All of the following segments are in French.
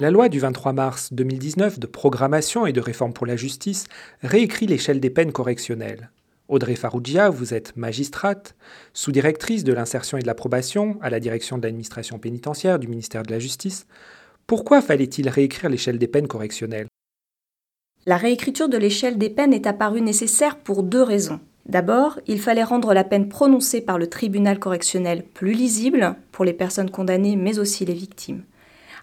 La loi du 23 mars 2019 de programmation et de réforme pour la justice réécrit l'échelle des peines correctionnelles. Audrey Farougia, vous êtes magistrate, sous-directrice de l'insertion et de la probation à la direction de l'administration pénitentiaire du ministère de la Justice. Pourquoi fallait-il réécrire l'échelle des peines correctionnelles? La réécriture de l'échelle des peines est apparue nécessaire pour deux raisons. D'abord, il fallait rendre la peine prononcée par le tribunal correctionnel plus lisible pour les personnes condamnées mais aussi les victimes.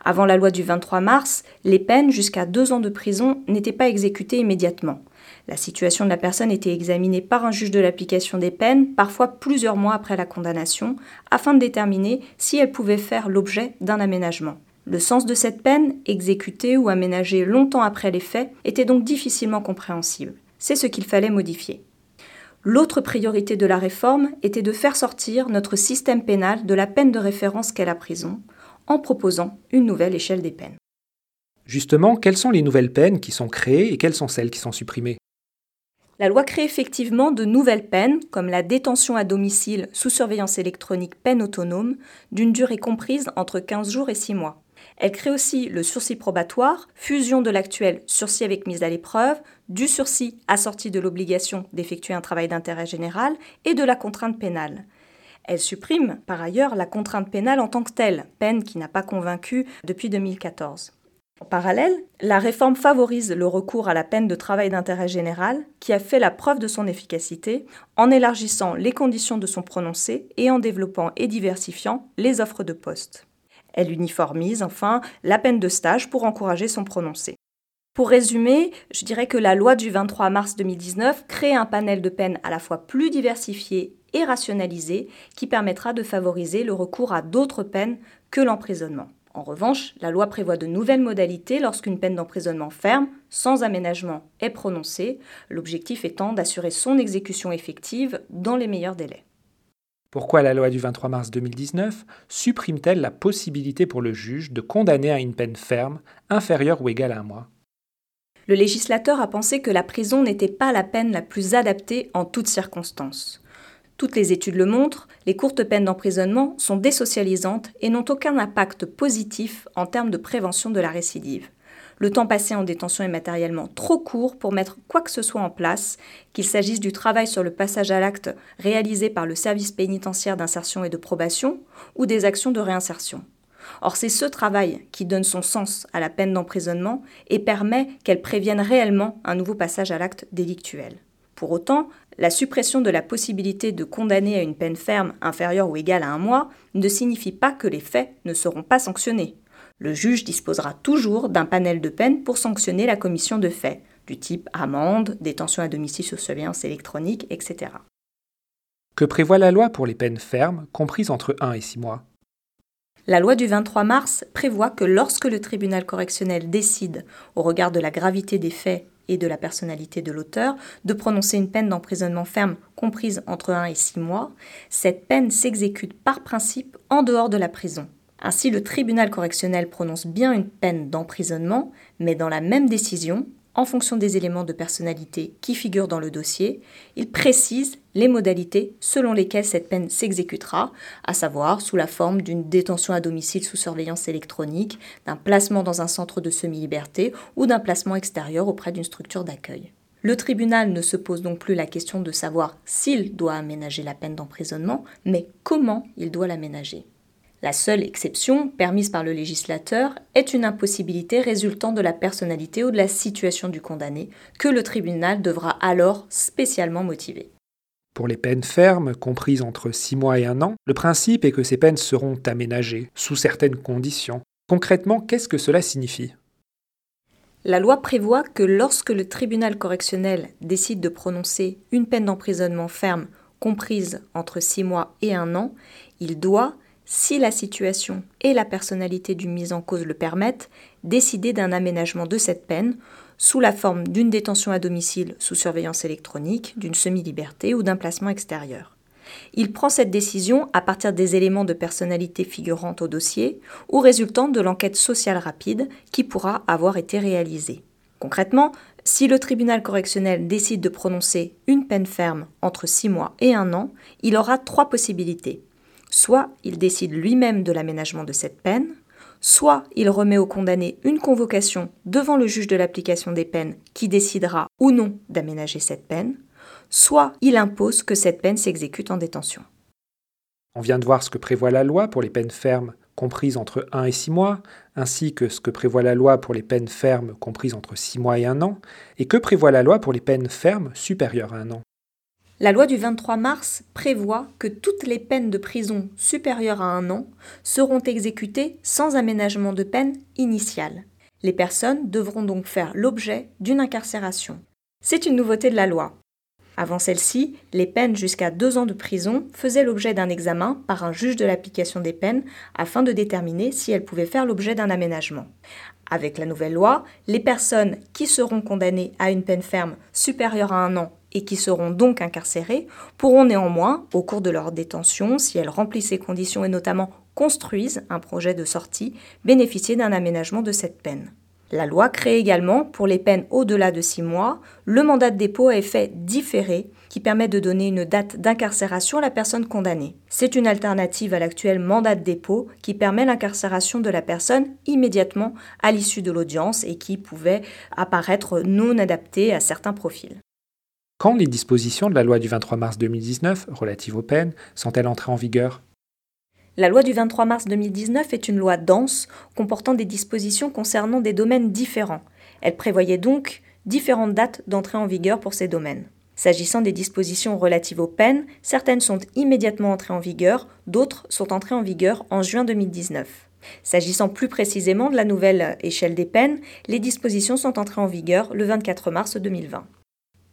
Avant la loi du 23 mars, les peines jusqu'à deux ans de prison n'étaient pas exécutées immédiatement. La situation de la personne était examinée par un juge de l'application des peines, parfois plusieurs mois après la condamnation, afin de déterminer si elle pouvait faire l'objet d'un aménagement. Le sens de cette peine, exécutée ou aménagée longtemps après les faits, était donc difficilement compréhensible. C'est ce qu'il fallait modifier. L'autre priorité de la réforme était de faire sortir notre système pénal de la peine de référence qu'est la prison, en proposant une nouvelle échelle des peines. Justement, quelles sont les nouvelles peines qui sont créées et quelles sont celles qui sont supprimées? La loi crée effectivement de nouvelles peines, comme la détention à domicile sous surveillance électronique peine autonome, d'une durée comprise entre 15 jours et 6 mois. Elle crée aussi le sursis probatoire, fusion de l'actuel sursis avec mise à l'épreuve, du sursis assorti de l'obligation d'effectuer un travail d'intérêt général et de la contrainte pénale. Elle supprime par ailleurs la contrainte pénale en tant que telle, peine qui n'a pas convaincu depuis 2014. En parallèle, la réforme favorise le recours à la peine de travail d'intérêt général, qui a fait la preuve de son efficacité, en élargissant les conditions de son prononcé et en développant et diversifiant les offres de poste. Elle uniformise enfin la peine de stage pour encourager son prononcé. Pour résumer, je dirais que la loi du 23 mars 2019 crée un panel de peines à la fois plus diversifié et rationalisé qui permettra de favoriser le recours à d'autres peines que l'emprisonnement. En revanche, la loi prévoit de nouvelles modalités lorsqu'une peine d'emprisonnement ferme, sans aménagement, est prononcée, l'objectif étant d'assurer son exécution effective dans les meilleurs délais. Pourquoi la loi du 23 mars 2019 supprime-t-elle la possibilité pour le juge de condamner à une peine ferme inférieure ou égale à un mois? Le législateur a pensé que la prison n'était pas la peine la plus adaptée en toutes circonstances. Toutes les études le montrent, les courtes peines d'emprisonnement sont désocialisantes et n'ont aucun impact positif en termes de prévention de la récidive. Le temps passé en détention est matériellement trop court pour mettre quoi que ce soit en place, qu'il s'agisse du travail sur le passage à l'acte réalisé par le service pénitentiaire d'insertion et de probation ou des actions de réinsertion. Or, c'est ce travail qui donne son sens à la peine d'emprisonnement et permet qu'elle prévienne réellement un nouveau passage à l'acte délictuel. Pour autant, la suppression de la possibilité de condamner à une peine ferme inférieure ou égale à un mois ne signifie pas que les faits ne seront pas sanctionnés. Le juge disposera toujours d'un panel de peines pour sanctionner la commission de faits, du type amende, détention à domicile sous surveillance électronique, etc. Que prévoit la loi pour les peines fermes, comprises entre 1 et 6 mois? La loi du 23 mars prévoit que lorsque le tribunal correctionnel décide, au regard de la gravité des faits et de la personnalité de l'auteur, de prononcer une peine d'emprisonnement ferme comprise entre 1 et 6 mois, cette peine s'exécute par principe en dehors de la prison. Ainsi, le tribunal correctionnel prononce bien une peine d'emprisonnement, mais dans la même décision, en fonction des éléments de personnalité qui figurent dans le dossier, il précise les modalités selon lesquelles cette peine s'exécutera, à savoir sous la forme d'une détention à domicile sous surveillance électronique, d'un placement dans un centre de semi-liberté ou d'un placement extérieur auprès d'une structure d'accueil. Le tribunal ne se pose donc plus la question de savoir s'il doit aménager la peine d'emprisonnement, mais comment il doit l'aménager. La seule exception permise par le législateur est une impossibilité résultant de la personnalité ou de la situation du condamné, que le tribunal devra alors spécialement motiver. Pour les peines fermes, comprises entre 6 mois et 1 an, le principe est que ces peines seront aménagées, sous certaines conditions. Concrètement, qu'est-ce que cela signifie? La loi prévoit que lorsque le tribunal correctionnel décide de prononcer une peine d'emprisonnement ferme comprise entre 6 mois et 1 an, il doit, si la situation et la personnalité du mis en cause le permettent, décider d'un aménagement de cette peine sous la forme d'une détention à domicile sous surveillance électronique, d'une semi-liberté ou d'un placement extérieur. Il prend cette décision à partir des éléments de personnalité figurant au dossier ou résultant de l'enquête sociale rapide qui pourra avoir été réalisée. Concrètement, si le tribunal correctionnel décide de prononcer une peine ferme entre 6 mois et 1 an, il aura trois possibilités. Soit il décide lui-même de l'aménagement de cette peine, soit il remet au condamné une convocation devant le juge de l'application des peines qui décidera ou non d'aménager cette peine, soit il impose que cette peine s'exécute en détention. On vient de voir ce que prévoit la loi pour les peines fermes comprises entre 1 et 6 mois, ainsi que ce que prévoit la loi pour les peines fermes comprises entre 6 mois et 1 an, et que prévoit la loi pour les peines fermes supérieures à 1 an. La loi du 23 mars prévoit que toutes les peines de prison supérieures à un an seront exécutées sans aménagement de peine initiale. Les personnes devront donc faire l'objet d'une incarcération. C'est une nouveauté de la loi. Avant celle-ci, les peines jusqu'à deux ans de prison faisaient l'objet d'un examen par un juge de l'application des peines afin de déterminer si elles pouvaient faire l'objet d'un aménagement. Avec la nouvelle loi, les personnes qui seront condamnées à une peine ferme supérieure à un an et qui seront donc incarcérées pourront néanmoins, au cours de leur détention, si elles remplissent ces conditions et notamment construisent un projet de sortie, bénéficier d'un aménagement de cette peine. La loi crée également, pour les peines au-delà de six mois, le mandat de dépôt à effet différé qui permet de donner une date d'incarcération à la personne condamnée. C'est une alternative à l'actuel mandat de dépôt qui permet l'incarcération de la personne immédiatement à l'issue de l'audience et qui pouvait apparaître non adapté à certains profils. Quand les dispositions de la loi du 23 mars 2019 relatives aux peines sont-elles entrées en vigueur? La loi du 23 mars 2019 est une loi dense comportant des dispositions concernant des domaines différents. Elle prévoyait donc différentes dates d'entrée en vigueur pour ces domaines. S'agissant des dispositions relatives aux peines, certaines sont immédiatement entrées en vigueur, d'autres sont entrées en vigueur en juin 2019. S'agissant plus précisément de la nouvelle échelle des peines, les dispositions sont entrées en vigueur le 24 mars 2020.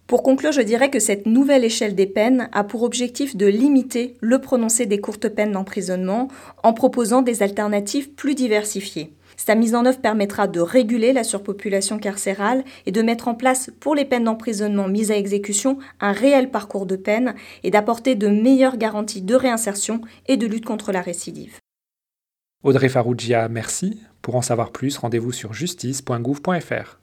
Pour conclure, je dirais que cette nouvelle échelle des peines a pour objectif de limiter le prononcé des courtes peines d'emprisonnement en proposant des alternatives plus diversifiées. Sa mise en œuvre permettra de réguler la surpopulation carcérale et de mettre en place pour les peines d'emprisonnement mises à exécution un réel parcours de peine et d'apporter de meilleures garanties de réinsertion et de lutte contre la récidive. Audrey Farougia, merci. Pour en savoir plus, rendez-vous sur justice.gouv.fr.